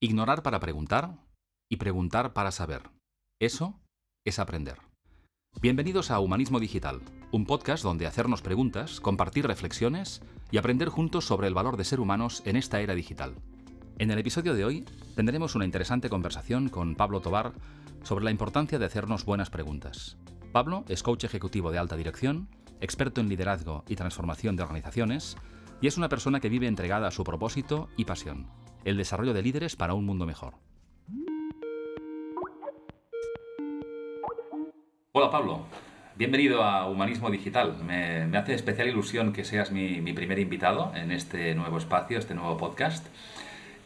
Ignorar para preguntar y preguntar para saber. Eso es aprender. Bienvenidos a Humanismo Digital, un podcast donde hacernos preguntas, compartir reflexiones y aprender juntos sobre el valor de ser humanos en esta era digital. En el episodio de hoy tendremos una interesante conversación con Pablo Tobar sobre la importancia de hacernos buenas preguntas. Pablo es coach ejecutivo de alta dirección, experto en liderazgo y transformación de organizaciones, y es una persona que vive entregada a su propósito y pasión el desarrollo de líderes para un mundo mejor. Hola Pablo, bienvenido a Humanismo Digital. Me, hace especial ilusión que seas mi, primer invitado en este nuevo espacio, este nuevo podcast,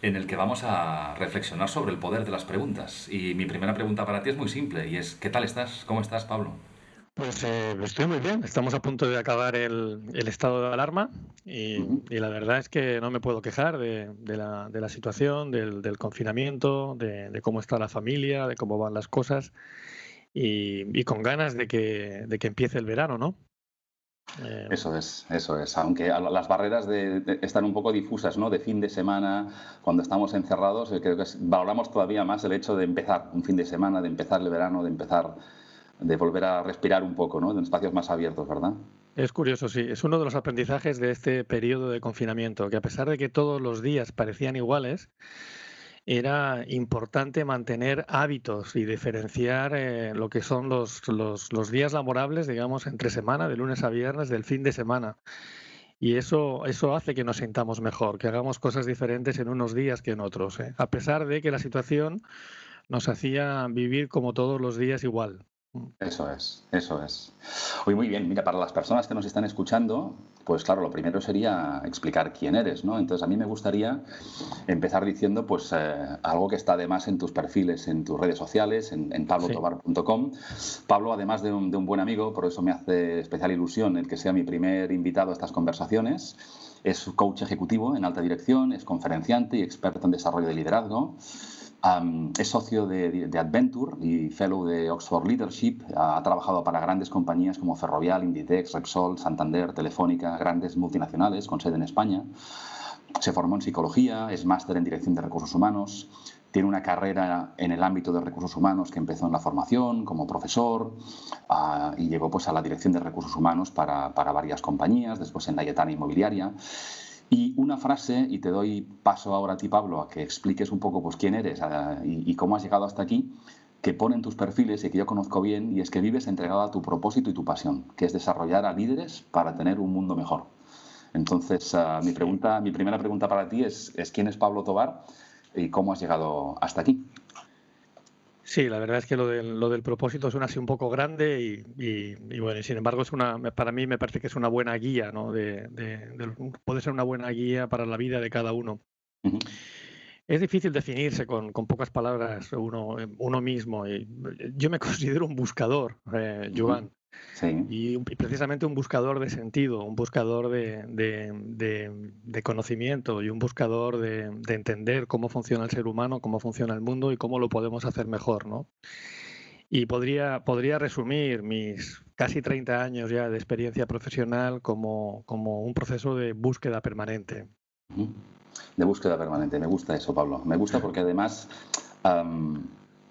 en el que vamos a reflexionar sobre el poder de las preguntas. Y mi primera pregunta para ti es muy simple y es, ¿qué tal estás? ¿Cómo estás, Pablo? Pues eh, estoy muy bien. Estamos a punto de acabar el, estado de alarma y, la verdad es que no me puedo quejar de, la, situación, del, confinamiento, de, cómo está la familia, de cómo van las cosas y, con ganas de que, empiece el verano, ¿no? Eh, eso es, eso es. Aunque las barreras están un poco difusas, ¿no? De fin de semana, cuando estamos encerrados, eh, creo que valoramos todavía más el hecho de empezar un fin de semana, de empezar el verano, de empezar de volver a respirar un poco, ¿no? En espacios más abiertos, ¿verdad? Es curioso, sí. Es uno de los aprendizajes de este periodo de confinamiento, que a pesar de que todos los días parecían iguales, era importante mantener hábitos y diferenciar eh, lo que son los, los, los, días laborables, digamos, entre semana, de lunes a viernes, del fin de semana. Y eso, eso hace que nos sintamos mejor, que hagamos cosas diferentes en unos días que en otros, ¿eh? a pesar de que la situación nos hacía vivir como todos los días igual. Eso es, eso es. Hoy muy bien, mira, para las personas que nos están escuchando, pues claro, lo primero sería explicar quién eres, ¿no? Entonces a mí me gustaría empezar diciendo pues eh, algo que está además en tus perfiles, en tus redes sociales, en, pablotobar.com. Pablo, además de un, de un buen amigo, por eso me hace especial ilusión el que sea mi primer invitado a estas conversaciones. Es coach ejecutivo en alta dirección, es conferenciante y experto en desarrollo de liderazgo es socio de, Adventure y fellow de Oxford Leadership. Ha, trabajado para grandes compañías como Ferrovial, Inditex, Repsol, Santander, Telefónica, grandes multinacionales con sede en España. Se formó en psicología, es máster en dirección de recursos humanos. Tiene una carrera en el ámbito de recursos humanos que empezó en la formación como profesor ah, y llegó pues, a la dirección de recursos humanos para, para varias compañías, después en la Yetana Inmobiliaria. Y una frase, y te doy paso ahora a ti, Pablo, a que expliques un poco pues, quién eres y, cómo has llegado hasta aquí, que pone en tus perfiles y que yo conozco bien, y es que vives entregado a tu propósito y tu pasión, que es desarrollar a líderes para tener un mundo mejor. Entonces, ah, mi, pregunta, mi primera pregunta para ti es, es, ¿quién es Pablo Tobar y cómo has llegado hasta aquí? Sí, la verdad es que lo del, lo del propósito suena así un poco grande y, bueno, sin embargo es una, para mí me parece que es una buena guía, ¿no? De, puede ser una buena guía para la vida de cada uno. Es difícil definirse con, pocas palabras uno, uno mismo. Y yo me considero un buscador, eh, Joan. Y, precisamente un buscador de sentido, un buscador de, conocimiento y un buscador de, entender cómo funciona el ser humano, cómo funciona el mundo y cómo lo podemos hacer mejor, ¿no? Y podría, podría resumir mis casi 30 años ya de experiencia profesional como, como un proceso de búsqueda permanente. De búsqueda permanente, me gusta eso, Pablo. Me gusta porque además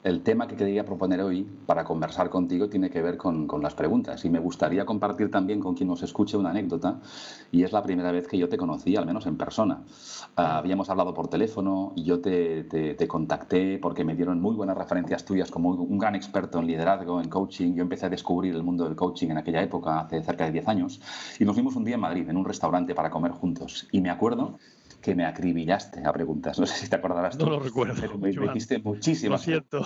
el tema que quería proponer hoy para conversar contigo tiene que ver con, las preguntas y me gustaría compartir también con quien nos escuche una anécdota y es la primera vez que yo te conocí, al menos en persona. Ah, habíamos hablado por teléfono y yo te, te, contacté porque me dieron muy buenas referencias tuyas como un gran experto en liderazgo, en coaching. Yo empecé a descubrir el mundo del coaching en aquella época, hace cerca de 10 años, y nos vimos un día en Madrid, en un restaurante para comer juntos. Y me acuerdo que me acribillaste a preguntas. No sé si te acordarás tú. No lo recuerdo. Pero me, hiciste muchísimas. Lo siento.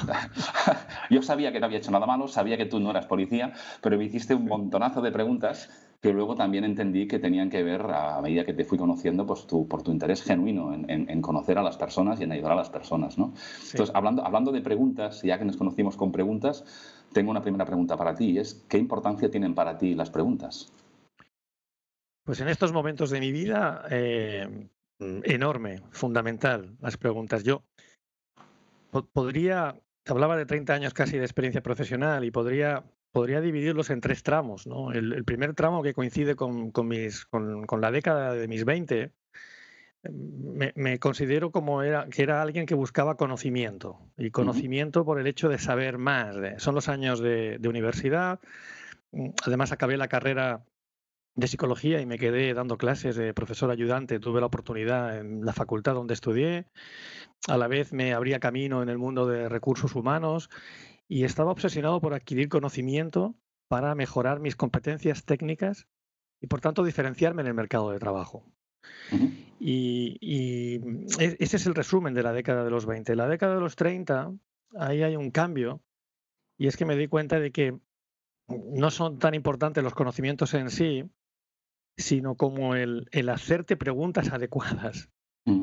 Yo sabía que no había hecho nada malo, sabía que tú no eras policía, pero me hiciste un montonazo de preguntas que luego también entendí que tenían que ver, a medida que te fui conociendo, pues tu, por tu interés genuino en, conocer a las personas y en ayudar a las personas. ¿no? Entonces, hablando, hablando de preguntas, ya que nos conocimos con preguntas, tengo una primera pregunta para ti, es ¿qué importancia tienen para ti las preguntas? Pues en estos momentos de mi vida, eh, enorme, fundamental, las preguntas. Yo podría, hablaba de 30 años casi de experiencia profesional y podría, podría dividirlos en tres tramos. ¿no? El, primer tramo que coincide con, mis, con, la década de mis 20, me, considero como era, que era alguien que buscaba conocimiento y conocimiento por el hecho de saber más. son los años de, universidad. Además, acabé la carrera de psicología y me quedé dando clases de profesor ayudante. Tuve la oportunidad en la facultad donde estudié. A la vez me abría camino en el mundo de recursos humanos y estaba obsesionado por adquirir conocimiento para mejorar mis competencias técnicas y, por tanto, diferenciarme en el mercado de trabajo. Y, e, ese es el resumen de la década de los 20. La década de los 30, ahí hay un cambio, y es que me di cuenta de que no son tan importantes los conocimientos en sí, sino como el, el hacerte preguntas adecuadas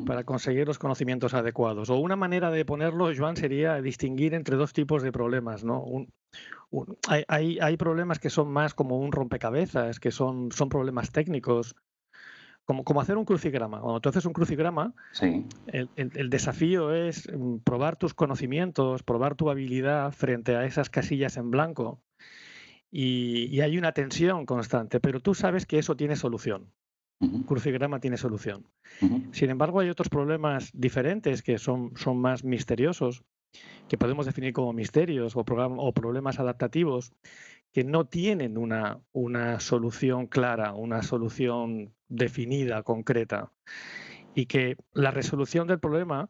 para conseguir los conocimientos adecuados. O una manera de ponerlo, Joan, sería distinguir entre dos tipos de problemas. ¿no? hay, hay, problemas que son más como un rompecabezas, que son, son problemas técnicos, como, como, hacer un crucigrama. Cuando tú haces un crucigrama, el, desafío es mm, probar tus conocimientos, probar tu habilidad frente a esas casillas en blanco. Y, hay una tensión constante, pero tú sabes que eso tiene solución. Crucigrama tiene solución. Sin embargo, hay otros problemas diferentes que son, son más misteriosos, que podemos definir como misterios o, o problemas adaptativos, que no tienen una, una solución clara, una solución definida, concreta, y que la resolución del problema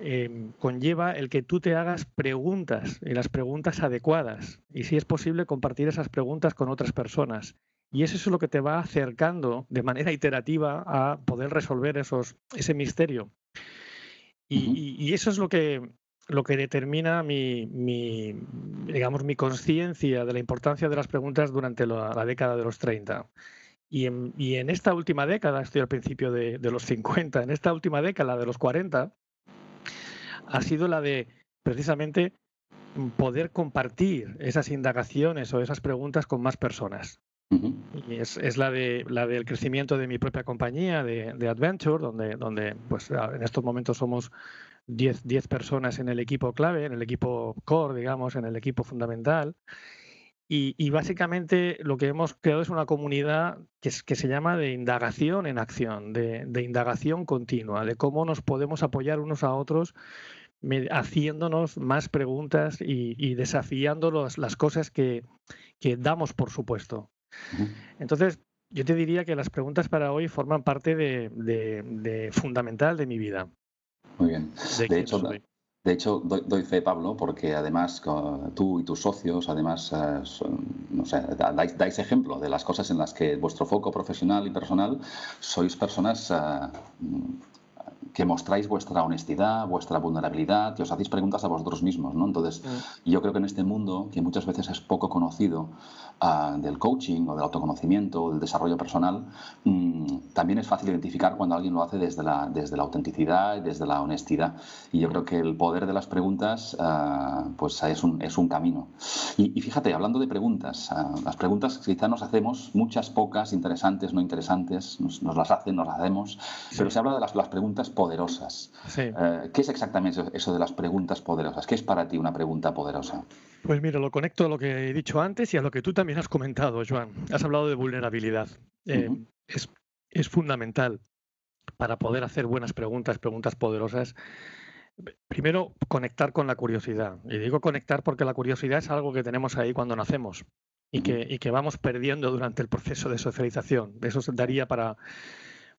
em, conlleva el que tú te hagas preguntas y las preguntas adecuadas, y si es posible compartir esas preguntas con otras personas. Y eso es lo que te va acercando de manera iterativa a poder resolver esos, ese misterio. y, eso es lo que lo que determina mi, digamos, mi conciencia de la importancia de las preguntas durante la, década de los 30. Y en, esta última década, estoy al principio de, los 50, en esta última década de los 40, ha sido la de precisamente poder compartir esas indagaciones o esas preguntas con más personas. Y es, la, de, la del crecimiento de mi propia compañía, de, de Adventure, donde, donde pues, en estos momentos somos 10, personas en el equipo clave, en el equipo core, digamos, en el equipo fundamental. Y, básicamente lo que hemos creado es una comunidad que, que se llama de indagación en acción, de, indagación continua, de cómo nos podemos apoyar unos a otros haciéndonos más preguntas y, desafiando las cosas que, damos por supuesto. Entonces, yo te diría que las preguntas para hoy forman parte de fundamental de mi vida. Muy bien. De, hecho, de hecho doy, fe, Pablo, porque además tú y tus socios, además, eh, sé, dais, ejemplo de las cosas en las que vuestro foco profesional y personal sois personas eh, que mostráis vuestra honestidad, vuestra vulnerabilidad, que os hacéis preguntas a vosotros mismos, ¿no? Entonces, mm. yo creo que en este mundo, que muchas veces es poco conocido ah, del coaching o del autoconocimiento o del desarrollo personal, mm, también es fácil identificar cuando alguien lo hace desde la, desde la autenticidad y desde la honestidad. Y yo creo que el poder de las preguntas, ah, pues es un, es un camino. Y, fíjate, hablando de preguntas, ah, las preguntas quizá nos hacemos, muchas, pocas, interesantes, no interesantes, nos, las hacen, nos las hacemos, pero se habla de las, las preguntas poderosas. Eh, ¿Qué es exactamente eso de las preguntas poderosas? ¿Qué es para ti una pregunta poderosa? Pues mira, lo conecto a lo que he dicho antes y a lo que tú también has comentado, Joan. Has hablado de vulnerabilidad. Eh, es, es fundamental para poder hacer buenas preguntas, preguntas poderosas. Primero, conectar con la curiosidad. Y digo conectar porque la curiosidad es algo que tenemos ahí cuando nacemos y que, y que vamos perdiendo durante el proceso de socialización. Eso daría para,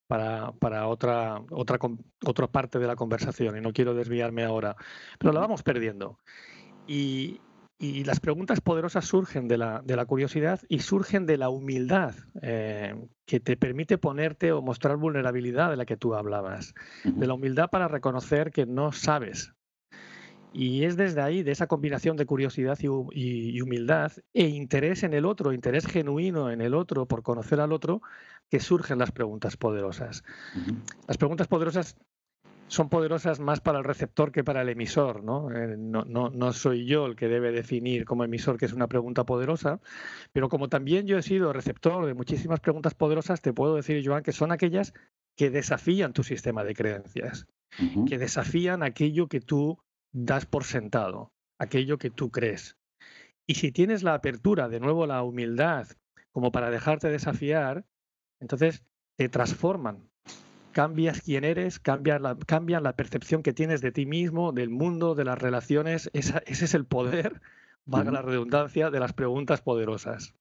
para, para otra, otra, otra parte de la conversación y no quiero desviarme ahora, pero la vamos perdiendo. Y, y las preguntas poderosas surgen de la, de la, curiosidad y surgen de la humildad eh, que te permite ponerte o mostrar vulnerabilidad de la que tú hablabas. De la humildad para reconocer que no sabes. Y es desde ahí, de esa combinación de curiosidad y, y humildad e interés en el otro, interés genuino en el otro por conocer al otro, que surgen las preguntas poderosas. Las preguntas poderosas son poderosas más para el receptor que para el emisor, eh, ¿no? no, no, soy yo el que debe definir como emisor que es una pregunta poderosa, pero como también yo he sido receptor de muchísimas preguntas poderosas, te puedo decir, Joan, que son aquellas que desafían tu sistema de creencias, que desafían aquello que tú das por sentado, aquello que tú crees. Y si tienes la apertura, de nuevo la humildad, como para dejarte desafiar, entonces te transforman, cambias quién eres, cambian la, cambian la percepción que tienes de ti mismo, del mundo, de las relaciones. ese es el poder, valga la redundancia, de las preguntas poderosas.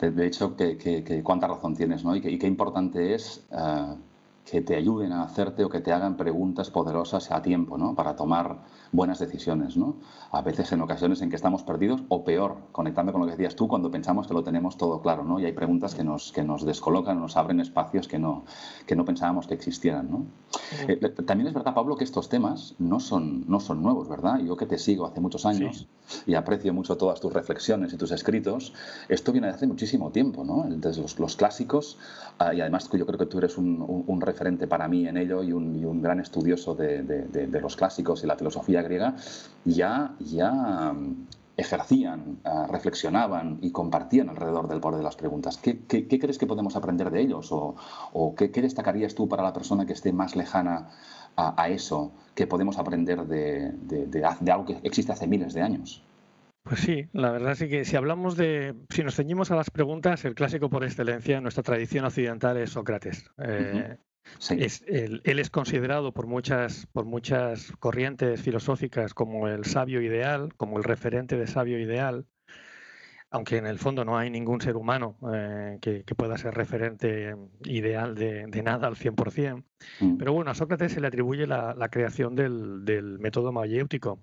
De, hecho, que, cuánta razón tienes, ¿no? Y, qué importante es eh, que te ayuden a hacerte o que te hagan preguntas poderosas a tiempo, ¿no? Para tomar buenas decisiones, ¿no? A veces en ocasiones en que estamos perdidos o peor, conectando con lo que decías tú, cuando pensamos que lo tenemos todo claro, ¿no? Y hay preguntas que nos, que nos descolocan, nos abren espacios que no, que no pensábamos que existieran, ¿no? Eh, también es verdad, Pablo, que estos temas no son, no son nuevos, ¿verdad? Yo que te sigo hace muchos años y aprecio mucho todas tus reflexiones y tus escritos, esto viene de hace muchísimo tiempo, ¿no? Desde los, los clásicos, ah, y además yo creo que tú eres un, un, referente para mí en ello y un, y un gran estudioso de, de, de los clásicos y la filosofía griega ya, ya mm, ejercían, ah, reflexionaban y compartían alrededor del poder de las preguntas. ¿Qué, crees que podemos aprender de ellos? ¿O, qué, destacarías tú para la persona que esté más lejana a, eso que podemos aprender de, de, algo que existe hace miles de años? Pues sí, la verdad es que si hablamos de, si nos ceñimos a las preguntas, el clásico por excelencia en nuestra tradición occidental es Sócrates. Eh, es, él, es considerado por muchas, por muchas corrientes filosóficas como el sabio ideal, como el referente de sabio ideal, aunque en el fondo no hay ningún ser humano eh, que, pueda ser referente ideal de, nada al 100%. Mm. Pero bueno, a Sócrates se le atribuye la, creación del, método mayéutico,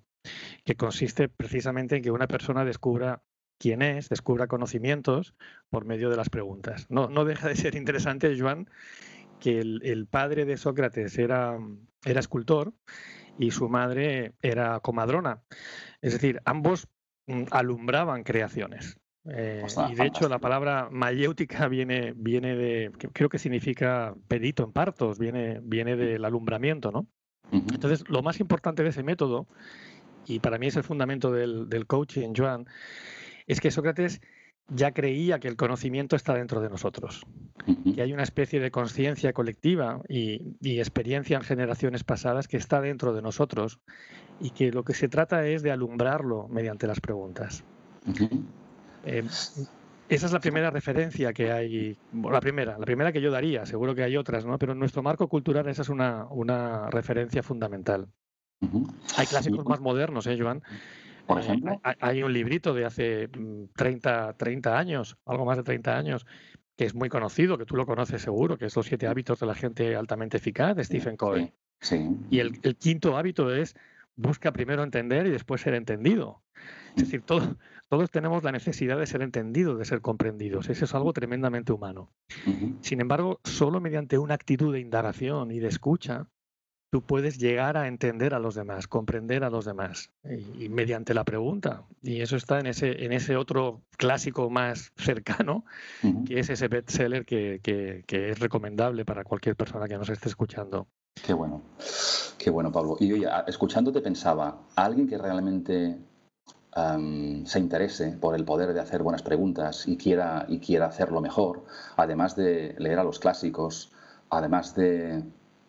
que consiste precisamente en que una persona descubra quién es, descubra conocimientos por medio de las preguntas. No, no deja de ser interesante, Joan, que el, padre de Sócrates era, era escultor y su madre era comadrona. Es decir, ambos mm, alumbraban creaciones. Eh, y de hecho la palabra mayéutica viene, viene de, creo que significa perito en partos, viene, viene del alumbramiento, ¿no? Entonces, lo más importante de ese método, y para mí es el fundamento del, del coaching, Joan, es que Sócrates ya creía que el conocimiento está dentro de nosotros, que hay una especie de conciencia colectiva y, experiencia en generaciones pasadas que está dentro de nosotros y que lo que se trata es de alumbrarlo mediante las preguntas. Eh, esa es la primera referencia que hay, la primera, la primera que yo daría, seguro que hay otras, ¿no? pero en nuestro marco cultural esa es una, una referencia fundamental. Hay clásicos más modernos, ¿eh, Joan? Por ejemplo. Hay un librito de hace 30, mm, 30 años, algo más de 30 años, que es muy conocido, que tú lo conoces seguro, que es Los siete hábitos de la gente altamente eficaz de Stephen Covey. Sí, Y el, quinto hábito es busca primero entender y después ser entendido. Es decir, todo, todos tenemos la necesidad de ser entendidos, de ser comprendidos. Eso es algo tremendamente humano. Sin embargo, solo mediante una actitud de indagación y de escucha tú puedes llegar a entender a los demás, comprender a los demás, y, mediante la pregunta. Y eso está en ese, en ese otro clásico más cercano, que es ese bestseller que, que, es recomendable para cualquier persona que nos esté escuchando. Qué bueno, qué bueno, Pablo. Y oye, escuchándote pensaba, alguien que realmente se interese por el poder de hacer buenas preguntas y quiera, y quiera hacerlo mejor, además de leer a los clásicos, además de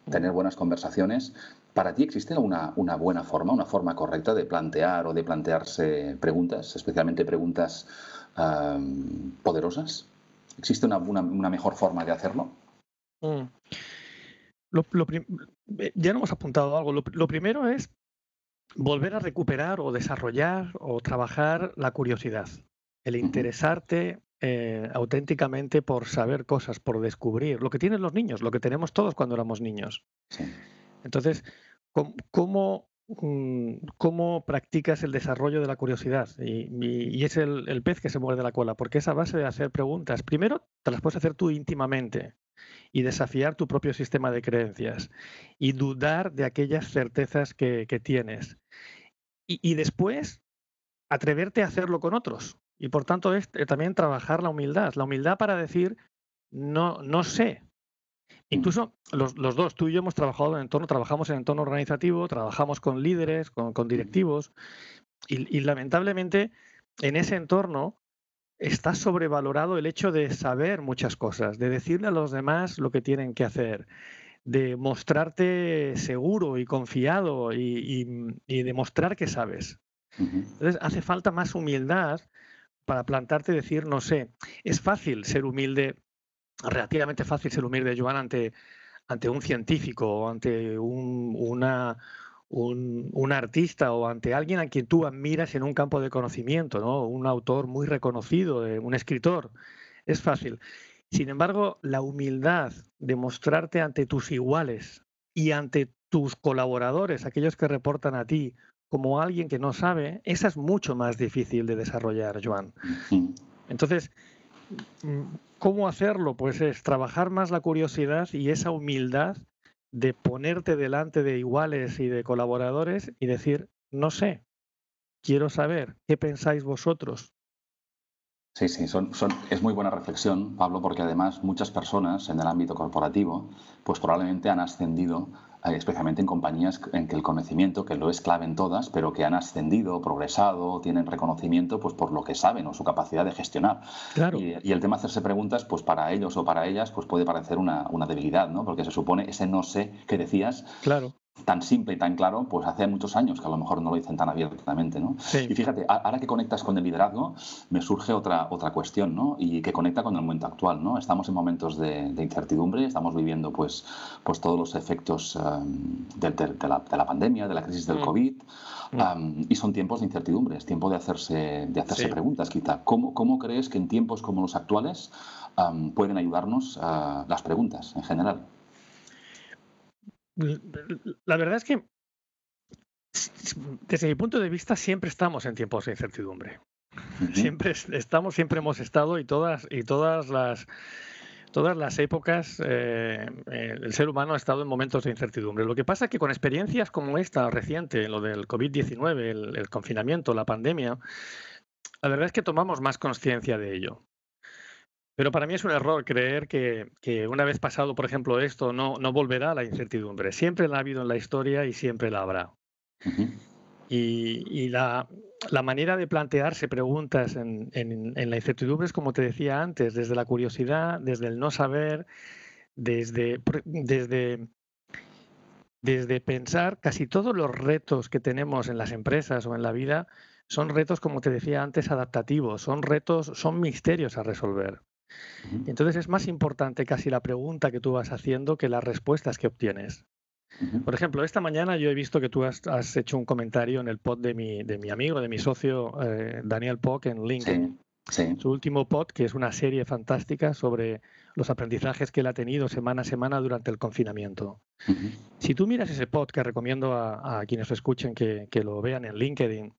tener buenas conversaciones. ¿Para ti existe una, una, buena forma, una forma correcta de plantear o de plantearse preguntas, especialmente preguntas poderosas? ¿Existe una, una, mejor forma de hacerlo? Mm. ya no hemos apuntado algo. Lo, primero es volver a recuperar o desarrollar o trabajar la curiosidad, el interesarte eh, auténticamente por saber cosas, por descubrir, lo que tienen los niños, lo que tenemos todos cuando éramos niños. Entonces, ¿cómo, mm, ¿cómo, practicas el desarrollo de la curiosidad? Y, es el, pez que se muerde la cola, porque esa base de hacer preguntas, primero te las puedes hacer tú íntimamente y desafiar tu propio sistema de creencias y dudar de aquellas certezas que, tienes. y después, atreverte a hacerlo con otros. Y por tanto es eh, también trabajar la humildad, la humildad para decir, no, no sé. Incluso los, dos, tú y yo hemos trabajado en entorno, trabajamos en entorno organizativo, trabajamos con líderes, con, directivos, y, lamentablemente en ese entorno está sobrevalorado el hecho de saber muchas cosas, de decirle a los demás lo que tienen que hacer, de mostrarte seguro y confiado y, y demostrar que sabes. Entonces hace falta más humildad para plantarte y decir, no sé, es fácil ser humilde, relativamente fácil ser humilde, Joan, ante, ante un científico o ante un, una, un, artista o ante alguien a quien tú admiras en un campo de conocimiento, ¿no? un autor muy reconocido, eh, un escritor. Es fácil. Sin embargo, la humildad de mostrarte ante tus iguales y ante tus colaboradores, aquellos que reportan a ti, como alguien que no sabe, esa es mucho más difícil de desarrollar, Joan. Entonces, mm, ¿cómo hacerlo? Pues es trabajar más la curiosidad y esa humildad de ponerte delante de iguales y de colaboradores y decir, no sé, quiero saber qué pensáis vosotros. Sí, sí, son, son, es muy buena reflexión, Pablo, porque además muchas personas en el ámbito corporativo, pues probablemente han ascendido especialmente en compañías en que el conocimiento, que lo es clave en todas, pero que han ascendido, progresado, tienen reconocimiento pues por lo que saben o su capacidad de gestionar. Claro. Y, el tema de hacerse preguntas, pues para ellos o para ellas, pues puede parecer una, una debilidad, ¿no? Porque se supone ese no sé que decías, claro tan simple y tan claro, pues hace muchos años que a lo mejor no lo dicen tan abiertamente, ¿no? Y fíjate, ahora que conectas con el liderazgo, me surge otra, otra cuestión, ¿no? Y que conecta con el momento actual, ¿no? Estamos en momentos de, incertidumbre, estamos viviendo, pues, pues todos los efectos um, de, la, de, la, pandemia, de la crisis del mm. COVID. Um, y son tiempos de incertidumbre, es tiempo de hacerse, de hacerse preguntas, quizá. ¿Cómo, ¿Cómo crees que en tiempos como los actuales um, pueden ayudarnos uh, las preguntas en general? La verdad es que desde mi punto de vista siempre estamos en tiempos de incertidumbre. Siempre estamos, siempre hemos estado y todas y todas las todas las épocas eh, eh, el ser humano ha estado en momentos de incertidumbre. Lo que pasa es que con experiencias como esta reciente, lo del COVID-19, el, confinamiento, la pandemia, la verdad es que tomamos más conciencia de ello. Pero para mí es un error creer que, una vez pasado, por ejemplo, esto, no, no volverá a la incertidumbre. Siempre la ha habido en la historia y siempre la habrá. Y, la, manera de plantearse preguntas en, la incertidumbre es, como te decía antes, desde la curiosidad, desde el no saber, desde, desde, desde pensar casi todos los retos que tenemos en las empresas o en la vida son retos, como te decía antes, adaptativos, son retos, son misterios a resolver. Entonces es más importante casi la pregunta que tú vas haciendo que las respuestas que obtienes. Por ejemplo, esta mañana yo he visto que tú has, hecho un comentario en el pod de mi, de mi amigo, de mi socio eh, Daniel Pock en LinkedIn. Su último pod, que es una serie fantástica sobre los aprendizajes que él ha tenido semana a semana durante el confinamiento. Si tú miras ese pod, que recomiendo a, quienes lo escuchen que, que, lo vean en LinkedIn,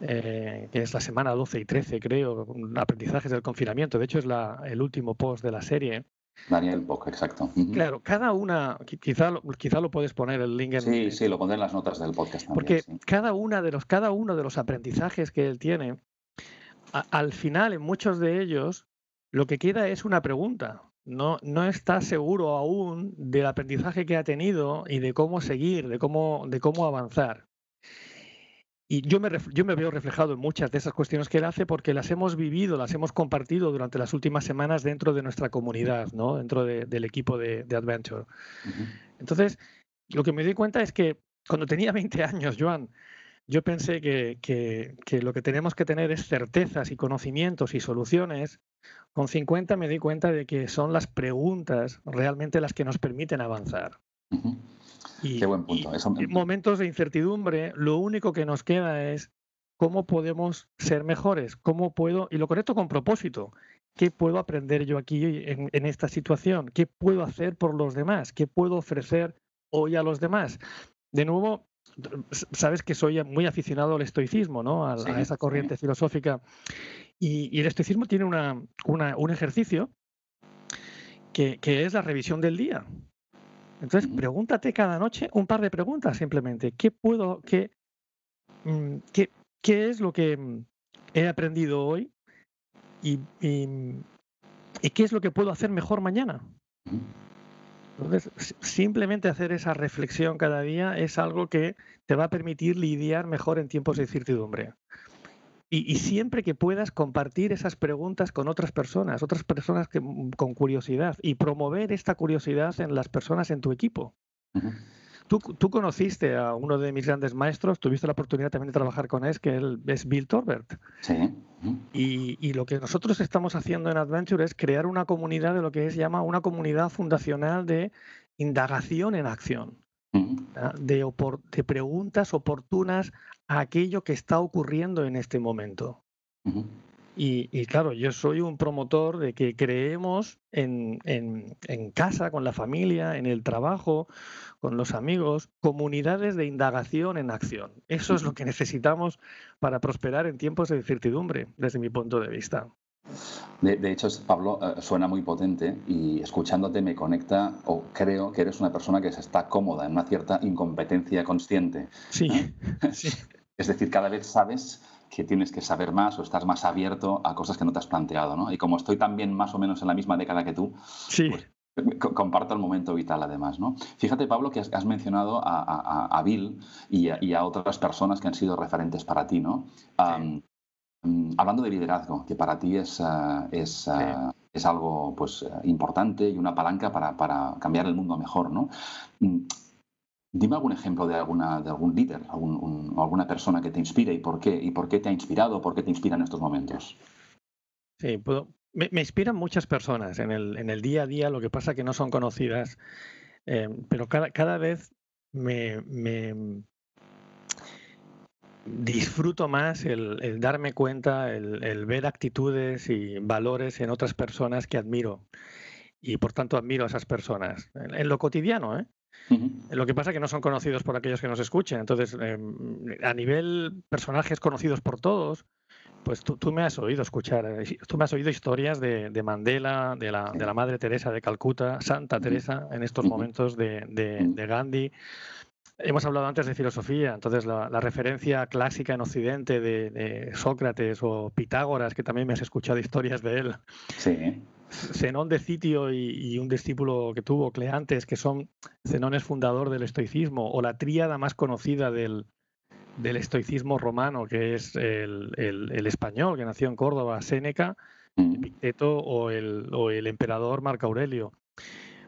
eh, que es la semana 12 y 13, creo, aprendizajes del confinamiento. De hecho, es la, el último post de la serie. Daniel Bock, exacto. Claro, cada una, quizá, quizá lo puedes poner el link en. Sí, sí, lo pondré en las notas del podcast. También, porque cada, una de los, cada uno de los aprendizajes que él tiene, al final, en muchos de ellos, lo que queda es una pregunta. No, no está seguro aún del aprendizaje que ha tenido y de cómo seguir, de cómo, de cómo avanzar. Y yo me, yo me veo reflejado en muchas de esas cuestiones que él hace porque las hemos vivido, las hemos compartido durante las últimas semanas dentro de nuestra comunidad, ¿no? dentro del equipo de, Adventure. Entonces, lo que me di cuenta es que cuando tenía 20 años, Joan, yo pensé que, que, que, lo que tenemos que tener es certezas y conocimientos y soluciones. Con 50 me di cuenta de que son las preguntas realmente las que nos permiten avanzar. Y, Qué buen punto. en momentos de incertidumbre, lo único que nos queda es cómo podemos ser mejores, cómo puedo, y lo conecto con propósito, ¿qué puedo aprender yo aquí en, en esta situación? ¿Qué puedo hacer por los demás? ¿Qué puedo ofrecer hoy a los demás? De nuevo, sabes que soy muy aficionado al estoicismo, ¿no? A, esa corriente filosófica. Y, el estoicismo tiene una, un ejercicio que, que, es la revisión del día. Entonces, pregúntate cada noche un par de preguntas simplemente. ¿Qué puedo, qué, mm, qué, qué es lo que mm, he aprendido hoy y, y, qué es lo que puedo hacer mejor mañana? Entonces, simplemente hacer esa reflexión cada día es algo que te va a permitir lidiar mejor en tiempos de incertidumbre. Y, siempre que puedas compartir esas preguntas con otras personas, otras personas que, mm, con curiosidad y promover esta curiosidad en las personas en tu equipo. tú, tú, conociste a uno de mis grandes maestros, tuviste la oportunidad también de trabajar con él, que él es Bill Torbert. Sí. Y, y, lo que nosotros estamos haciendo en Adventure es crear una comunidad de lo que es llama una comunidad fundacional de indagación en acción, de, de, preguntas oportunas a aquello que está ocurriendo en este momento. Y, claro, yo soy un promotor de que creemos en, casa, con la familia, en el trabajo, con los amigos, comunidades de indagación en acción. Eso es lo que necesitamos para prosperar en tiempos de incertidumbre, desde mi punto de vista. De, hecho, Pablo, eh, suena muy potente y escuchándote me conecta o creo que eres una persona que se está cómoda en una cierta incompetencia consciente. Sí, sí. Es decir, cada vez sabes que tienes que saber más o estás más abierto a cosas que no te has planteado, ¿no? Y como estoy también más o menos en la misma década que tú, sí. Pues, comparto el momento vital además, ¿no? Fíjate, Pablo, que has, mencionado a, Bill y a, otras personas que han sido referentes para ti, ¿no? Mm, hablando de liderazgo, que para ti es, eh, es, eh, es algo pues, importante y una palanca para, para cambiar el mundo mejor, ¿no? Dime algún ejemplo de, alguna, de algún líder, o alguna persona que te inspire y por qué, y por qué te ha inspirado, por qué te inspira en estos momentos. Sí, puedo, me, inspiran muchas personas en el, en el, día a día, lo que pasa que no son conocidas, eh, pero cada, cada vez me, me, disfruto más el, darme cuenta, el, el, ver actitudes y valores en otras personas que admiro. Y por tanto admiro a esas personas. En, lo cotidiano, ¿eh? Lo que pasa es que no son conocidos por aquellos que nos escuchen. Entonces, em, a nivel personajes conocidos por todos, pues tú, me has oído escuchar, eh, tú me has oído historias de, Mandela, de la, de la, Madre Teresa de Calcuta, Santa Teresa, en estos momentos de, de, Gandhi. Hemos hablado antes de filosofía, entonces la, la referencia clásica en Occidente de, Sócrates o Pitágoras, que también me has escuchado historias de él. Sí. Zenón de Sitio y, un discípulo que tuvo, Cleantes, que son Zenón es fundador del estoicismo, o la tríada más conocida del, estoicismo romano, que es el, español, que nació en Córdoba, Séneca, Epicteto o el, emperador Marco Aurelio.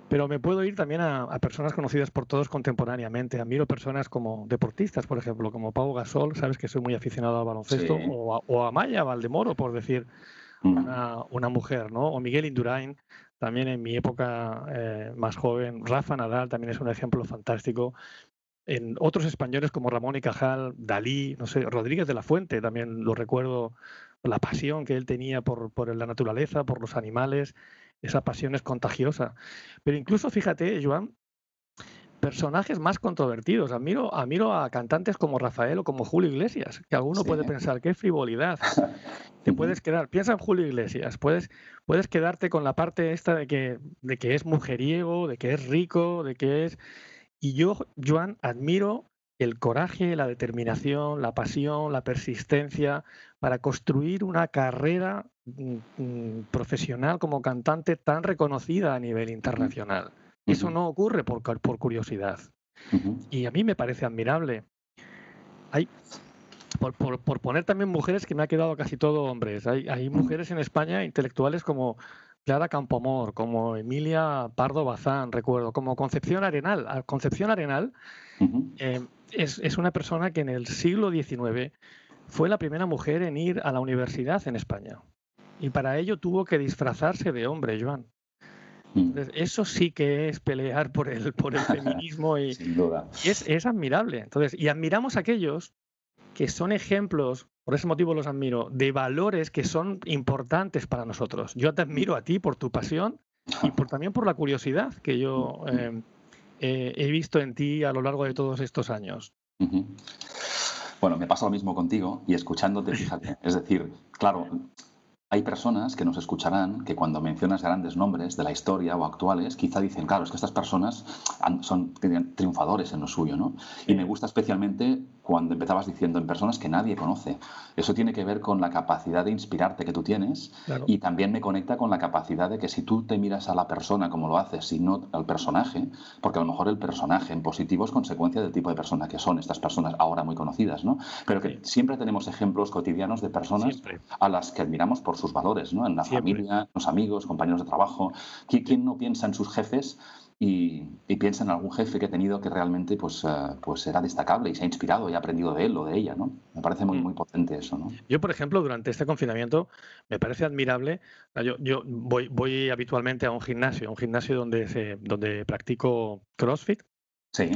Pero me puedo ir también a, personas conocidas por todos contemporáneamente. Admiro personas como deportistas, por ejemplo, como Pau Gasol, sabes que soy muy aficionado al baloncesto, o, a, o a Maya Valdemoro, por decir una, mujer, ¿no? O Miguel Indurain, también en mi época eh, más joven. Rafa Nadal también es un ejemplo fantástico. En otros españoles como Ramón y Cajal, Dalí, no sé, Rodríguez de la Fuente, también lo recuerdo, la pasión que él tenía por, por la naturaleza, por los animales, esa pasión es contagiosa. Pero incluso, fíjate, Joan, personajes más controvertidos. Admiro, admiro a cantantes como Rafael o como Julio Iglesias, que alguno puede pensar, qué frivolidad. Te puedes quedar, piensa en Julio Iglesias, puedes, puedes quedarte con la parte esta de que, de que es mujeriego, de que es rico, de que es... Y yo, Joan, admiro el coraje, la determinación, la pasión, la persistencia para construir una carrera mm, mm, profesional como cantante tan reconocida a nivel internacional. Eso no ocurre por, por curiosidad. Y a mí me parece admirable. Hay, por, por, poner también mujeres que me ha quedado casi todo hombres. Hay, hay mujeres en España intelectuales como Clara Campomor, como Emilia Pardo Bazán, recuerdo, como Concepción Arenal. Concepción Arenal eh, es, es, una persona que en el siglo XIX fue la primera mujer en ir a la universidad en España. Y para ello tuvo que disfrazarse de hombre, Joan. Mm. eso sí que es pelear por el, por el feminismo y, es, admirable. Entonces, y admiramos a aquellos que son ejemplos, por ese motivo los admiro, de valores que son importantes para nosotros. Yo te admiro a ti por tu pasión y por, también por la curiosidad que yo eh, eh, he visto en ti a lo largo de todos estos años. Bueno, me pasa lo mismo contigo y escuchándote, fíjate. Es decir, claro, hay personas que nos escucharán que cuando mencionas grandes nombres de la historia o actuales, quizá dicen, claro, es que estas personas son triunfadores en lo suyo, ¿no? Y me gusta especialmente cuando empezabas diciendo en personas que nadie conoce. Eso tiene que ver con la capacidad de inspirarte que tú tienes y también me conecta con la capacidad de que si tú te miras a la persona como lo haces y no al personaje, porque a lo mejor el personaje en positivo es consecuencia del tipo de persona que son estas personas ahora muy conocidas, ¿no? Pero que siempre tenemos ejemplos cotidianos de personas a las que admiramos por sus valores, ¿no? En la familia, los amigos, compañeros de trabajo. ¿Quién no piensa en sus jefes y, piensa en algún jefe que he tenido que realmente pues, eh, pues era destacable y se ha inspirado y ha aprendido de él o de ella, ¿no? Me parece muy, mm. muy potente eso, ¿no? Yo, por ejemplo, durante este confinamiento me parece admirable, yo, yo voy, voy habitualmente a un gimnasio, un gimnasio donde, se, donde practico CrossFit. Sí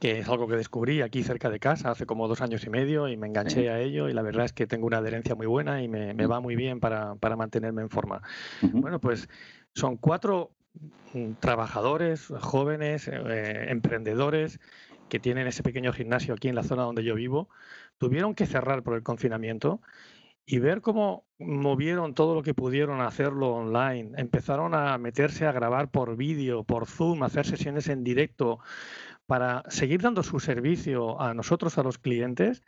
que es algo que descubrí aquí cerca de casa hace como dos años y medio y me enganché a ello y la verdad es que tengo una adherencia muy buena y me, me va muy bien para, para, mantenerme en forma. Bueno, pues son cuatro mm, trabajadores, jóvenes, eh, emprendedores que tienen ese pequeño gimnasio aquí en la zona donde yo vivo, tuvieron que cerrar por el confinamiento y ver cómo movieron todo lo que pudieron hacerlo online, empezaron a meterse a grabar por vídeo, por Zoom, hacer sesiones en directo, para seguir dando su servicio a nosotros, a los clientes,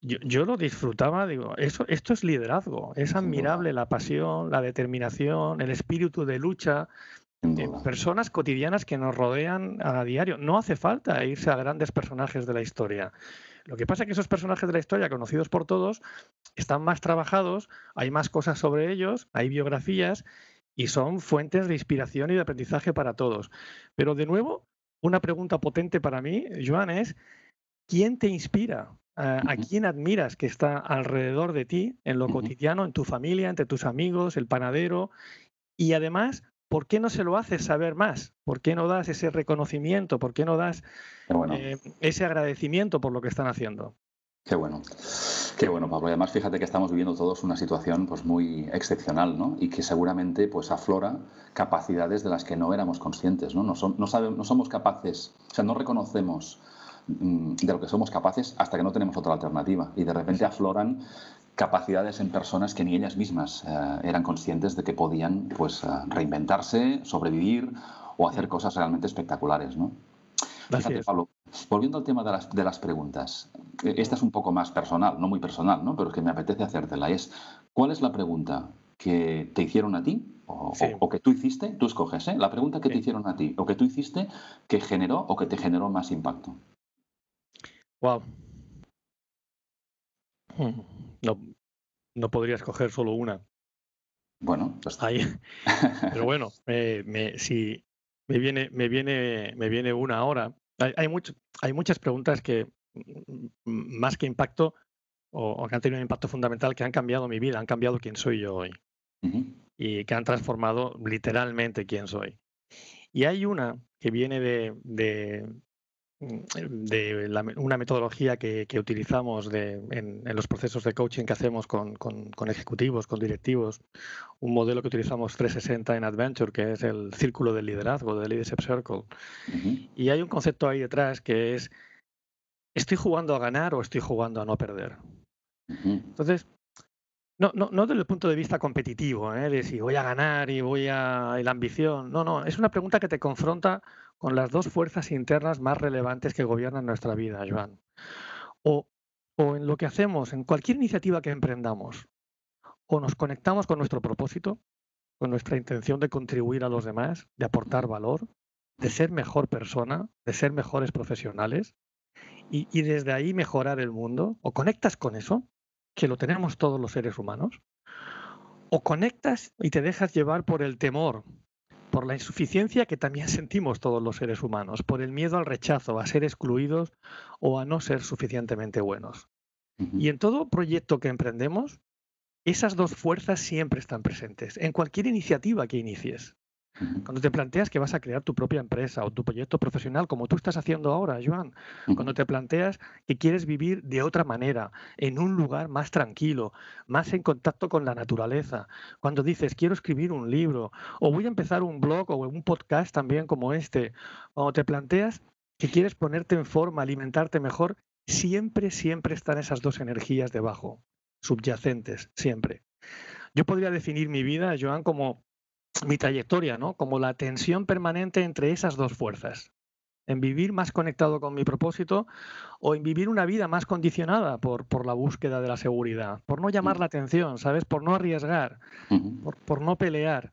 yo, lo disfrutaba, digo, eso, esto es liderazgo, es admirable la pasión, la determinación, el espíritu de lucha, de personas cotidianas que nos rodean a diario. No hace falta irse a grandes personajes de la historia. Lo que pasa es que esos personajes de la historia, conocidos por todos, están más trabajados, hay más cosas sobre ellos, hay biografías y son fuentes de inspiración y de aprendizaje para todos. Pero de nuevo, una pregunta potente para mí, Joan, es ¿quién te inspira? ¿A quién admiras que está alrededor de ti, en lo cotidiano, en tu familia, entre tus amigos, el panadero? Y además, ¿por qué no se lo haces saber más? ¿Por qué no das ese reconocimiento? ¿Por qué no das eh, ese agradecimiento por lo que están haciendo? Qué bueno. Qué bueno, Pablo. además, fíjate que estamos viviendo todos una situación pues, muy excepcional, ¿no? Y que seguramente pues, aflora capacidades de las que no éramos conscientes, ¿no? No, sabemos, no somos capaces, o sea, no reconocemos mm, de lo que somos capaces hasta que no tenemos otra alternativa. Y de repente afloran capacidades en personas que ni ellas mismas eh, eran conscientes de que podían pues, eh, reinventarse, sobrevivir o hacer cosas realmente espectaculares, ¿no? Fíjate, Pablo, volviendo al tema de las, de las preguntas, e, esta es un poco más personal, no muy personal, ¿no? pero es que me apetece hacértela. Es, ¿cuál es la pregunta que te hicieron a ti o, que tú hiciste? Tú escoges, ¿eh? La pregunta que te hicieron a ti o que tú hiciste que generó o que te generó más impacto. Wow. No, no podría escoger solo una. Bueno, pues... Ahí. Pero bueno, me, si me viene, me viene, me viene una ahora. Hay, hay, hay muchas preguntas que, mm, más que impacto, o, que han tenido un impacto fundamental, que han cambiado mi vida, han cambiado quién soy yo hoy. Y que han transformado literalmente quién soy. Y hay una que viene de, de una metodología que, utilizamos en, los procesos de coaching que hacemos con, ejecutivos, con directivos, un modelo que utilizamos 360 en Adventure, que es el círculo del liderazgo, del Leadership Circle. Y hay un concepto ahí detrás que es, ¿estoy jugando a ganar o estoy jugando a no perder? Entonces, no, no, no desde el punto de vista competitivo, ¿eh? de si voy a ganar y voy a la ambición. No, no, es una pregunta que te confronta con las dos fuerzas internas más relevantes que gobiernan nuestra vida, Joan. O, o en lo que hacemos, en cualquier iniciativa que emprendamos, o nos conectamos con nuestro propósito, con nuestra intención de contribuir a los demás, de aportar valor, de ser mejor persona, de ser mejores profesionales, y, y desde ahí mejorar el mundo, o conectas con eso, que lo tenemos todos los seres humanos, o conectas y te dejas llevar por el temor, por la insuficiencia que también sentimos todos los seres humanos, por el miedo al rechazo, a ser excluidos o a no ser suficientemente buenos. Y en todo proyecto que emprendemos, esas dos fuerzas siempre están presentes, en cualquier iniciativa que inicies. Cuando te planteas que vas a crear tu propia empresa o tu proyecto profesional, como tú estás haciendo ahora, Joan, cuando te planteas que quieres vivir de otra manera, en un lugar más tranquilo, más en contacto con la naturaleza, cuando dices quiero escribir un libro o voy a empezar un blog o un podcast también como este, cuando te planteas que quieres ponerte en forma, alimentarte mejor, siempre, siempre están esas dos energías debajo, subyacentes, siempre. Yo podría definir mi vida, Joan, como mi trayectoria, ¿no? Como la tensión permanente entre esas dos fuerzas. En vivir más conectado con mi propósito o en vivir una vida más condicionada por, por la búsqueda de la seguridad, por no llamar la atención, ¿sabes? Por no arriesgar, por, no pelear.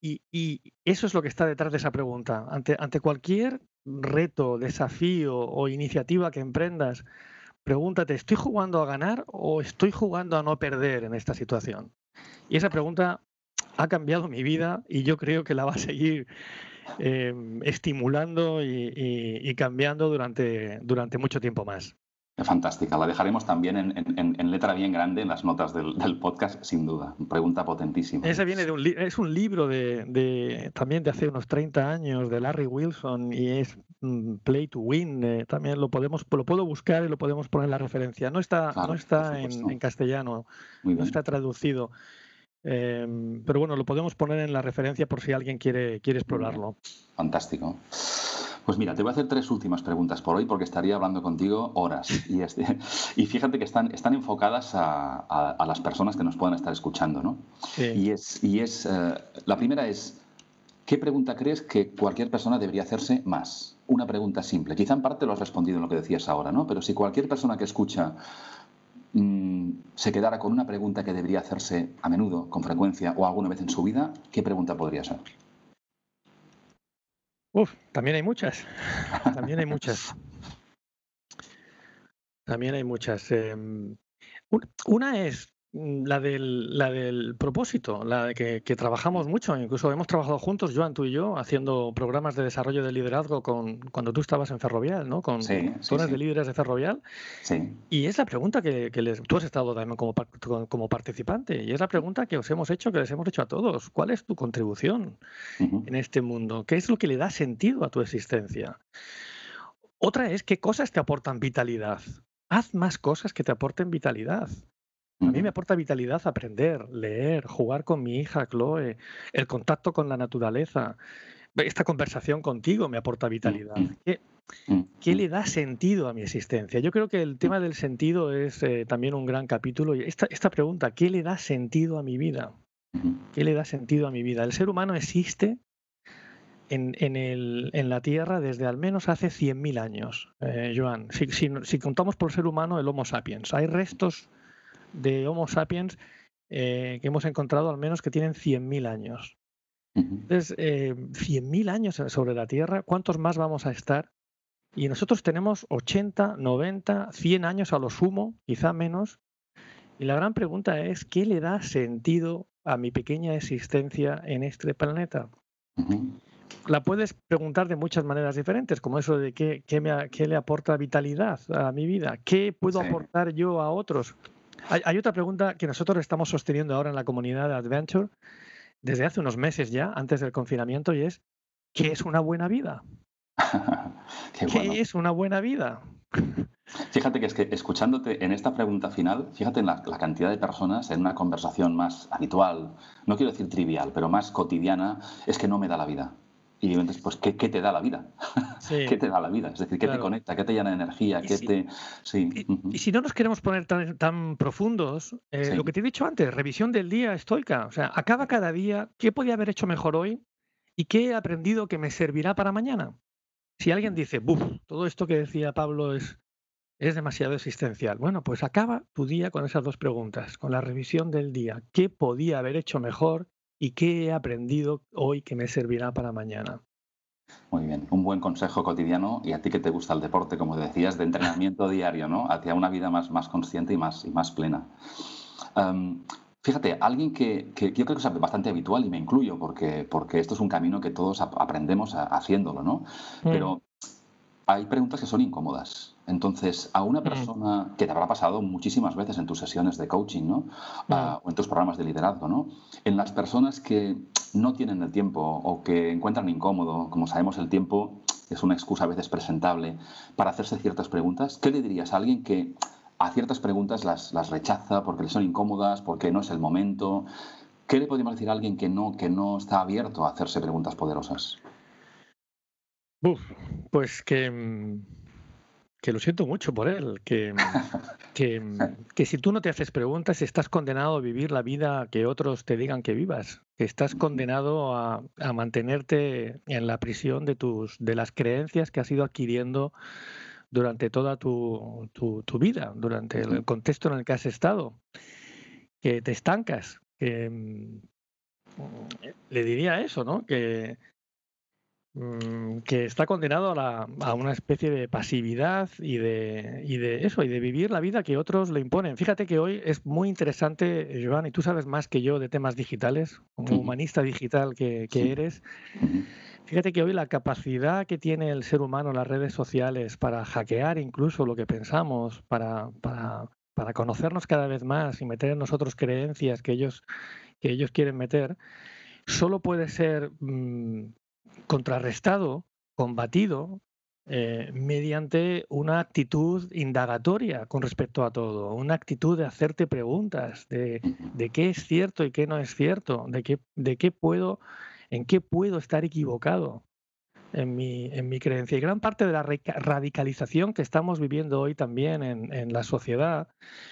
Y, y, eso es lo que está detrás de esa pregunta. Ante, ante cualquier reto, desafío o iniciativa que emprendas, pregúntate, ¿estoy jugando a ganar o estoy jugando a no perder en esta situación? Y esa pregunta ha cambiado mi vida y yo creo que la va a seguir em, estimulando y, cambiando durante, durante mucho tiempo más. Fantástica. La dejaremos también en, letra bien grande en las notas del, podcast, sin duda. Pregunta potentísima. Ese viene de un es un libro de, también de hace unos 30 años de Larry Wilson y es mm, Play to Win. Eh, también lo podemos lo puedo buscar y lo podemos poner en la referencia. No está no está en, castellano, no está traducido. Em, pero bueno, lo podemos poner en la referencia por si alguien quiere quiere explorarlo. Fantástico. Pues mira, te voy a hacer tres últimas preguntas por hoy porque estaría hablando contigo horas. Y, este, y fíjate que están, están enfocadas a, las personas que nos puedan estar escuchando. ¿no? Y es, y es eh, la primera es, ¿qué pregunta crees que cualquier persona debería hacerse más? Una pregunta simple. Quizá en parte lo has respondido en lo que decías ahora, ¿no? Pero si cualquier persona que escucha mm, se quedara con una pregunta que debería hacerse a menudo, con frecuencia o alguna vez en su vida, ¿qué pregunta podría ser? Uf, también hay muchas. También hay muchas. También hay muchas. Em, una es, la del, la del propósito, la de que, trabajamos mucho, incluso hemos trabajado juntos, Joan, tú y yo, haciendo programas de desarrollo de liderazgo con, cuando tú estabas en Ferrovial, ¿no? Con zonas de líderes de Ferrovial. Sí. Y es la pregunta que, les, tú has estado también como, como participante, y es la pregunta que os hemos hecho, que les hemos hecho a todos. ¿Cuál es tu contribución en este mundo? ¿Qué es lo que le da sentido a tu existencia? Otra es qué cosas te aportan vitalidad. Haz más cosas que te aporten vitalidad. A mí me aporta vitalidad aprender, leer, jugar con mi hija Chloe, el contacto con la naturaleza. Esta conversación contigo me aporta vitalidad. ¿Qué, le da sentido a mi existencia? Yo creo que el tema del sentido es eh, también un gran capítulo. Esta, esta pregunta, ¿qué le da sentido a mi vida? ¿Qué le da sentido a mi vida? El ser humano existe en, el, en, la Tierra desde al menos hace 100.000 años, eh, Joan. Si, si, contamos por ser humano el Homo sapiens, hay restos de Homo sapiens eh, que hemos encontrado al menos que tienen 100.000 años. Entonces, eh, 100.000 años sobre la Tierra, ¿cuántos más vamos a estar? Y nosotros tenemos 80, 90, 100 años a lo sumo, quizá menos. Y la gran pregunta es, ¿qué le da sentido a mi pequeña existencia en este planeta? La puedes preguntar de muchas maneras diferentes, como eso de qué, qué, me, qué le aporta vitalidad a mi vida, qué puedo aportar yo a otros. Hay, otra pregunta que nosotros estamos sosteniendo ahora en la comunidad de Adventure desde hace unos meses ya, antes del confinamiento, y es, ¿qué es una buena vida? Qué, es una buena vida? Fíjate que es que escuchándote en esta pregunta final, fíjate en la, cantidad de personas en una conversación más habitual, no quiero decir trivial, pero más cotidiana, es que no me da la vida. Y entonces, pues, ¿qué, te da la vida? ¿Qué te da la vida? Es decir, ¿qué te conecta? ¿Qué te llena de energía? ¿Qué y te... Sí. Y, si no nos queremos poner tan, tan profundos, eh, lo que te he dicho antes, revisión del día estoica. O sea, acaba cada día, ¿qué podía haber hecho mejor hoy? ¿Y qué he aprendido que me servirá para mañana? Si alguien dice, buf, todo esto que decía Pablo es, es demasiado existencial. Bueno, pues acaba tu día con esas dos preguntas, con la revisión del día. ¿Qué podía haber hecho mejor y qué he aprendido hoy que me servirá para mañana. Muy bien, un buen consejo cotidiano y a ti que te gusta el deporte, como decías, de entrenamiento diario, ¿no? Hacia una vida más, más consciente y más, y más plena. fíjate, alguien que, que, yo creo que es bastante habitual y me incluyo porque, porque esto es un camino que todos aprendemos haciéndolo, ¿no? Mm. Pero hay preguntas que son incómodas. Entonces, a una mm. persona que te habrá pasado muchísimas veces en tus sesiones de coaching, ¿no? Ah, mm. o en tus programas de liderazgo, ¿no? En las personas que no tienen el tiempo o que encuentran incómodo, como sabemos, el tiempo es una excusa a veces presentable para hacerse ciertas preguntas, ¿qué le dirías a alguien que a ciertas preguntas las, las rechaza porque le son incómodas, porque no es el momento? ¿Qué le podríamos decir a alguien que no, que no está abierto a hacerse preguntas poderosas? pues que, mm, que lo siento mucho por él, que, que, si tú no te haces preguntas, estás condenado a vivir la vida que otros te digan que vivas, que estás condenado a, mantenerte en la prisión de, tus, de las creencias que has ido adquiriendo durante toda tu, tu, vida, durante el contexto en el que has estado, que te estancas, que mm, le diría eso, ¿no? Que, que está condenado a, una especie de pasividad y de, y de eso, y de vivir la vida que otros le imponen. Fíjate que hoy es muy interesante, Joan, y tú sabes más que yo de temas digitales, como humanista digital que, eres. Fíjate que hoy la capacidad que tiene el ser humano en las redes sociales para hackear incluso lo que pensamos, para, para, para conocernos cada vez más y meter en nosotros creencias que ellos, que ellos quieren meter, solo puede ser mm, contrarrestado, combatido, eh, mediante una actitud indagatoria con respecto a todo, una actitud de hacerte preguntas de, de qué es cierto y qué no es cierto, de qué, de qué puedo, en qué puedo estar equivocado en mi, en mi creencia. Y gran parte de la radicalización que estamos viviendo hoy también en, en la sociedad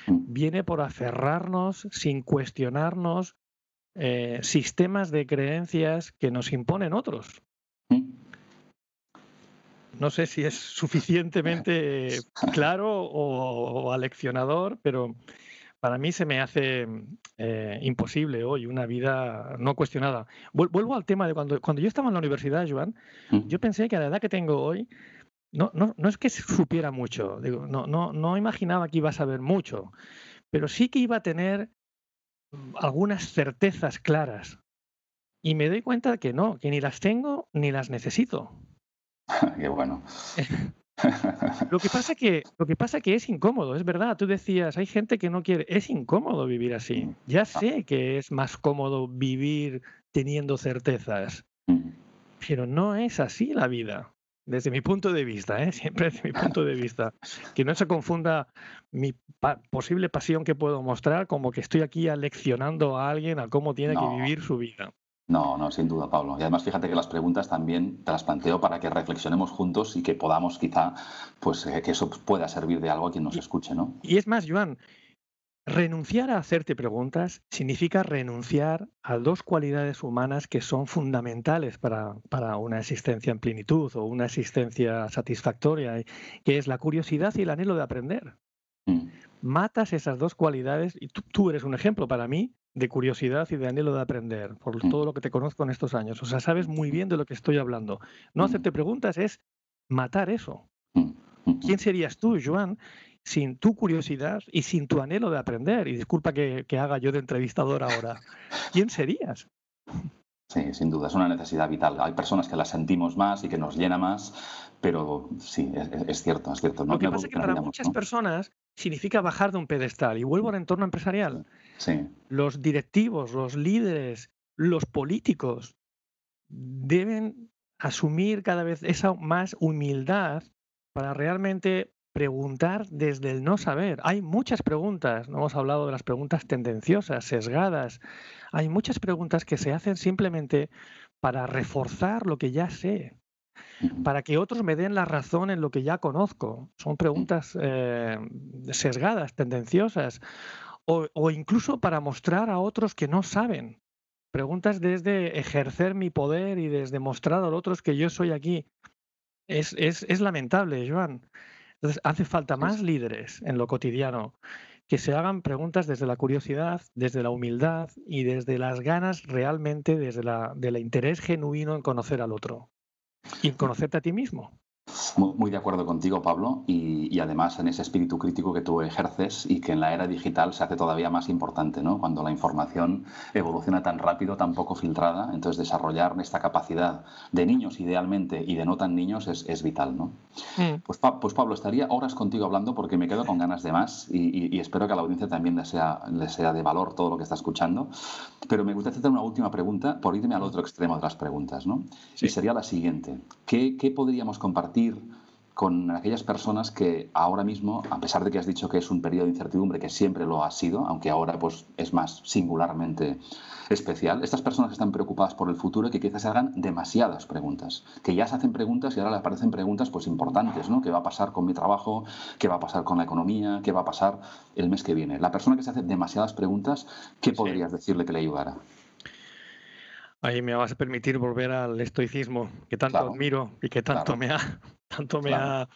viene por aferrarnos sin cuestionarnos eh, sistemas de creencias que nos imponen otros. No sé si es suficientemente claro o, aleccionador, pero para mí se me hace eh, imposible hoy una vida no cuestionada. Vuelvo al tema de cuando, cuando yo estaba en la universidad, Joan, mm. yo pensé que a la edad que tengo hoy, no, no, no es que supiera mucho, digo, no, no, no imaginaba que iba a saber mucho, pero sí que iba a tener algunas certezas claras. Y me doy cuenta de que no, que ni las tengo ni las necesito. Qué bueno. lo que pasa que lo que pasa que es incómodo, es verdad. Tú decías, hay gente que no quiere, es incómodo vivir así. Ya ah. sé que es más cómodo vivir teniendo certezas, mm. pero no es así la vida desde mi punto de vista, ¿eh? siempre desde mi punto de vista, que no se confunda mi posible pasión que puedo mostrar como que estoy aquí aleccionando a alguien a cómo tiene que vivir su vida. No, no, sin duda, Pablo. Y además fíjate que las preguntas también te las planteo para que reflexionemos juntos y que podamos quizá, pues eh, que eso pueda servir de algo a quien nos escuche, ¿no? Y es más, Joan, Renunciar a hacerte preguntas significa renunciar a dos cualidades humanas que son fundamentales para, una existencia en plenitud o una existencia satisfactoria, que es la curiosidad y el anhelo de aprender. Mm. Matas esas dos cualidades y tú, eres un ejemplo para mí de curiosidad y de anhelo de aprender, por mm. todo lo que te conozco en estos años. O sea, sabes muy bien de lo que estoy hablando. No mm. hacerte preguntas es matar eso. ¿Quién serías tú, Joan, sin tu curiosidad y sin tu anhelo de aprender. Y disculpa que, haga yo de entrevistador ahora. ¿Quién serías? Sí, sin duda, es una necesidad vital. Hay personas que la sentimos más y que nos llena más, pero sí, es, cierto, es cierto. Lo que pasa es que para muchas personas significa bajar de un pedestal. Y vuelvo al entorno empresarial. Sí. Los directivos, los líderes, los políticos deben asumir cada vez esa más humildad para realmente preguntar desde el no saber. Hay muchas preguntas, no hemos hablado de las preguntas tendenciosas, sesgadas. Hay muchas preguntas que se hacen simplemente para reforzar lo que ya sé, para que otros me den la razón en lo que ya conozco. Son preguntas eh, sesgadas, tendenciosas, o, o incluso para mostrar a otros que no saben. Preguntas desde ejercer mi poder y desde mostrar a otros que yo soy aquí. Es, es, es lamentable, Joan. Entonces, hace falta más líderes en lo cotidiano que se hagan preguntas desde la curiosidad, desde la humildad y desde las ganas realmente, desde la, del interés genuino en conocer al otro y en conocerte a ti mismo. Muy, de acuerdo contigo, Pablo, y, además en ese espíritu crítico que tú ejerces y que en la era digital se hace todavía más importante, ¿no? Cuando la información evoluciona tan rápido, tan poco filtrada, entonces desarrollar esta capacidad de niños idealmente y de no tan niños es, vital, ¿no? Mm. Pues, pues, Pablo, estaría horas contigo hablando porque me quedo con ganas de más y, espero que a la audiencia también le sea, le sea de valor todo lo que está escuchando, pero me gustaría hacer una última pregunta por irme al otro extremo de las preguntas, ¿no? Y sería la siguiente, ¿qué, qué podríamos compartir con aquellas personas que ahora mismo, a pesar de que has dicho que es un periodo de incertidumbre, que siempre lo ha sido, aunque ahora pues, es más singularmente especial, estas personas que están preocupadas por el futuro y que quizás se hagan demasiadas preguntas, que ya se hacen preguntas y ahora les aparecen preguntas pues importantes, ¿no? ¿Qué va a pasar con mi trabajo? ¿Qué va a pasar con la economía? ¿Qué va a pasar el mes que viene? La persona que se hace demasiadas preguntas, ¿qué podrías decirle que le ayudara? Ahí me vas a permitir volver al estoicismo que tanto admiro y que tanto me ha tanto me ha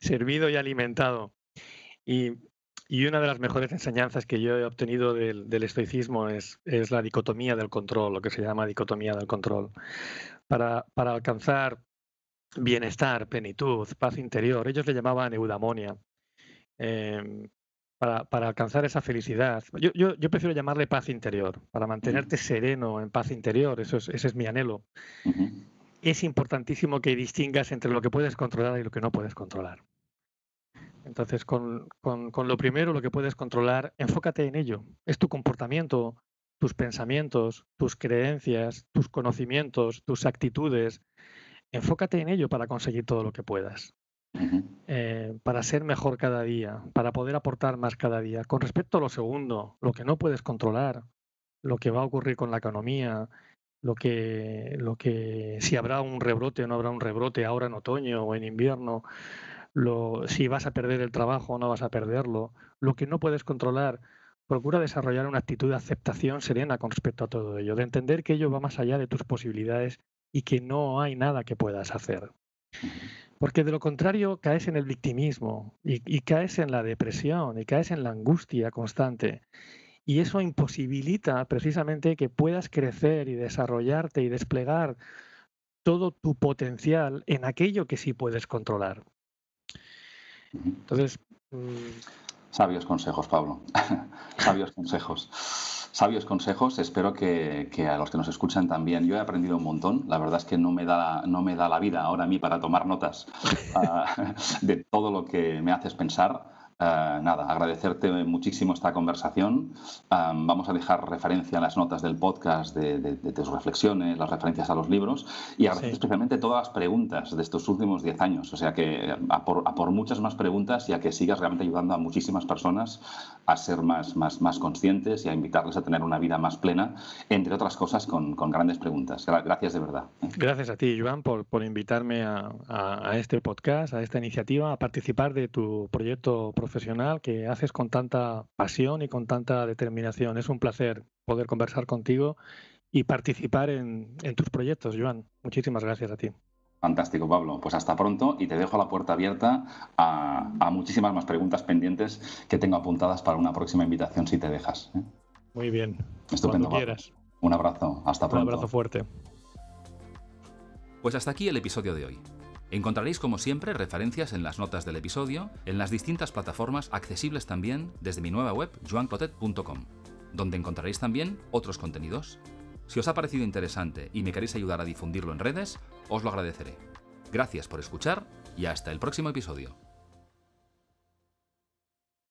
servido y alimentado. Y, una de las mejores enseñanzas que yo he obtenido del, estoicismo es, es, la dicotomía del control, lo que se llama dicotomía del control. Para, para alcanzar bienestar, plenitud, paz interior, ellos le llamaban eudamonia. Em, para, para, alcanzar esa felicidad. Yo, yo, yo, prefiero llamarle paz interior, para mantenerte sereno en paz interior, eso es, ese es mi anhelo es importantísimo que distingas entre lo que puedes controlar y lo que no puedes controlar. Entonces, con, lo primero, lo que puedes controlar, enfócate en ello. Es tu comportamiento, tus pensamientos, tus creencias, tus conocimientos, tus actitudes. Enfócate en ello para conseguir todo lo que puedas. Eh, para ser mejor cada día, para poder aportar más cada día. Con respecto a lo segundo, lo que no puedes controlar, lo que va a ocurrir con la economía, lo que, lo que si habrá un rebrote o no habrá un rebrote ahora en otoño o en invierno, lo, si vas a perder el trabajo o no vas a perderlo, lo que no puedes controlar, procura desarrollar una actitud de aceptación serena con respecto a todo ello, de entender que ello va más allá de tus posibilidades y que no hay nada que puedas hacer. Porque de lo contrario caes en el victimismo y, caes en la depresión y caes en la angustia constante. Y eso imposibilita precisamente que puedas crecer y desarrollarte y desplegar todo tu potencial en aquello que sí puedes controlar. Entonces... Sabios consejos, Pablo. Sabios consejos. Sabios consejos, espero que, a los que nos escuchan también. Yo he aprendido un montón, la verdad es que no me da, no me da la vida ahora a mí para tomar notas ah, de todo lo que me haces pensar. Eh, nada, agradecerte muchísimo esta conversación. vamos a dejar referencia en las notas del podcast de, tus reflexiones, las referencias a los libros y agradecer especialmente todas las preguntas de estos últimos 10 años. O sea que a por, muchas más preguntas y a que sigas realmente ayudando a muchísimas personas a ser más, más, más conscientes y a invitarles a tener una vida más plena, entre otras cosas con, grandes preguntas. Gracias de verdad. ¿eh? Gracias a ti, Joan, por, por invitarme a, a, este podcast, a esta iniciativa, a participar de tu proyecto profesional profesional que haces con tanta pasión y con tanta determinación. Es un placer poder conversar contigo y participar en, tus proyectos, Joan. Muchísimas gracias a ti. Fantástico, Pablo. Pues hasta pronto y te dejo la puerta abierta a, muchísimas más preguntas pendientes que tengo apuntadas para una próxima invitación si te dejas. ¿eh? Muy bien. Estupendo. quieras. Un abrazo. Hasta pronto. Un abrazo fuerte. Pues hasta aquí el episodio de hoy. Encontraréis como siempre referencias en las notas del episodio, en las distintas plataformas accesibles también desde mi nueva web joanclotet.com, donde encontraréis también otros contenidos. Si os ha parecido interesante y me queréis ayudar a difundirlo en redes, os lo agradeceré. Gracias por escuchar y hasta el próximo episodio.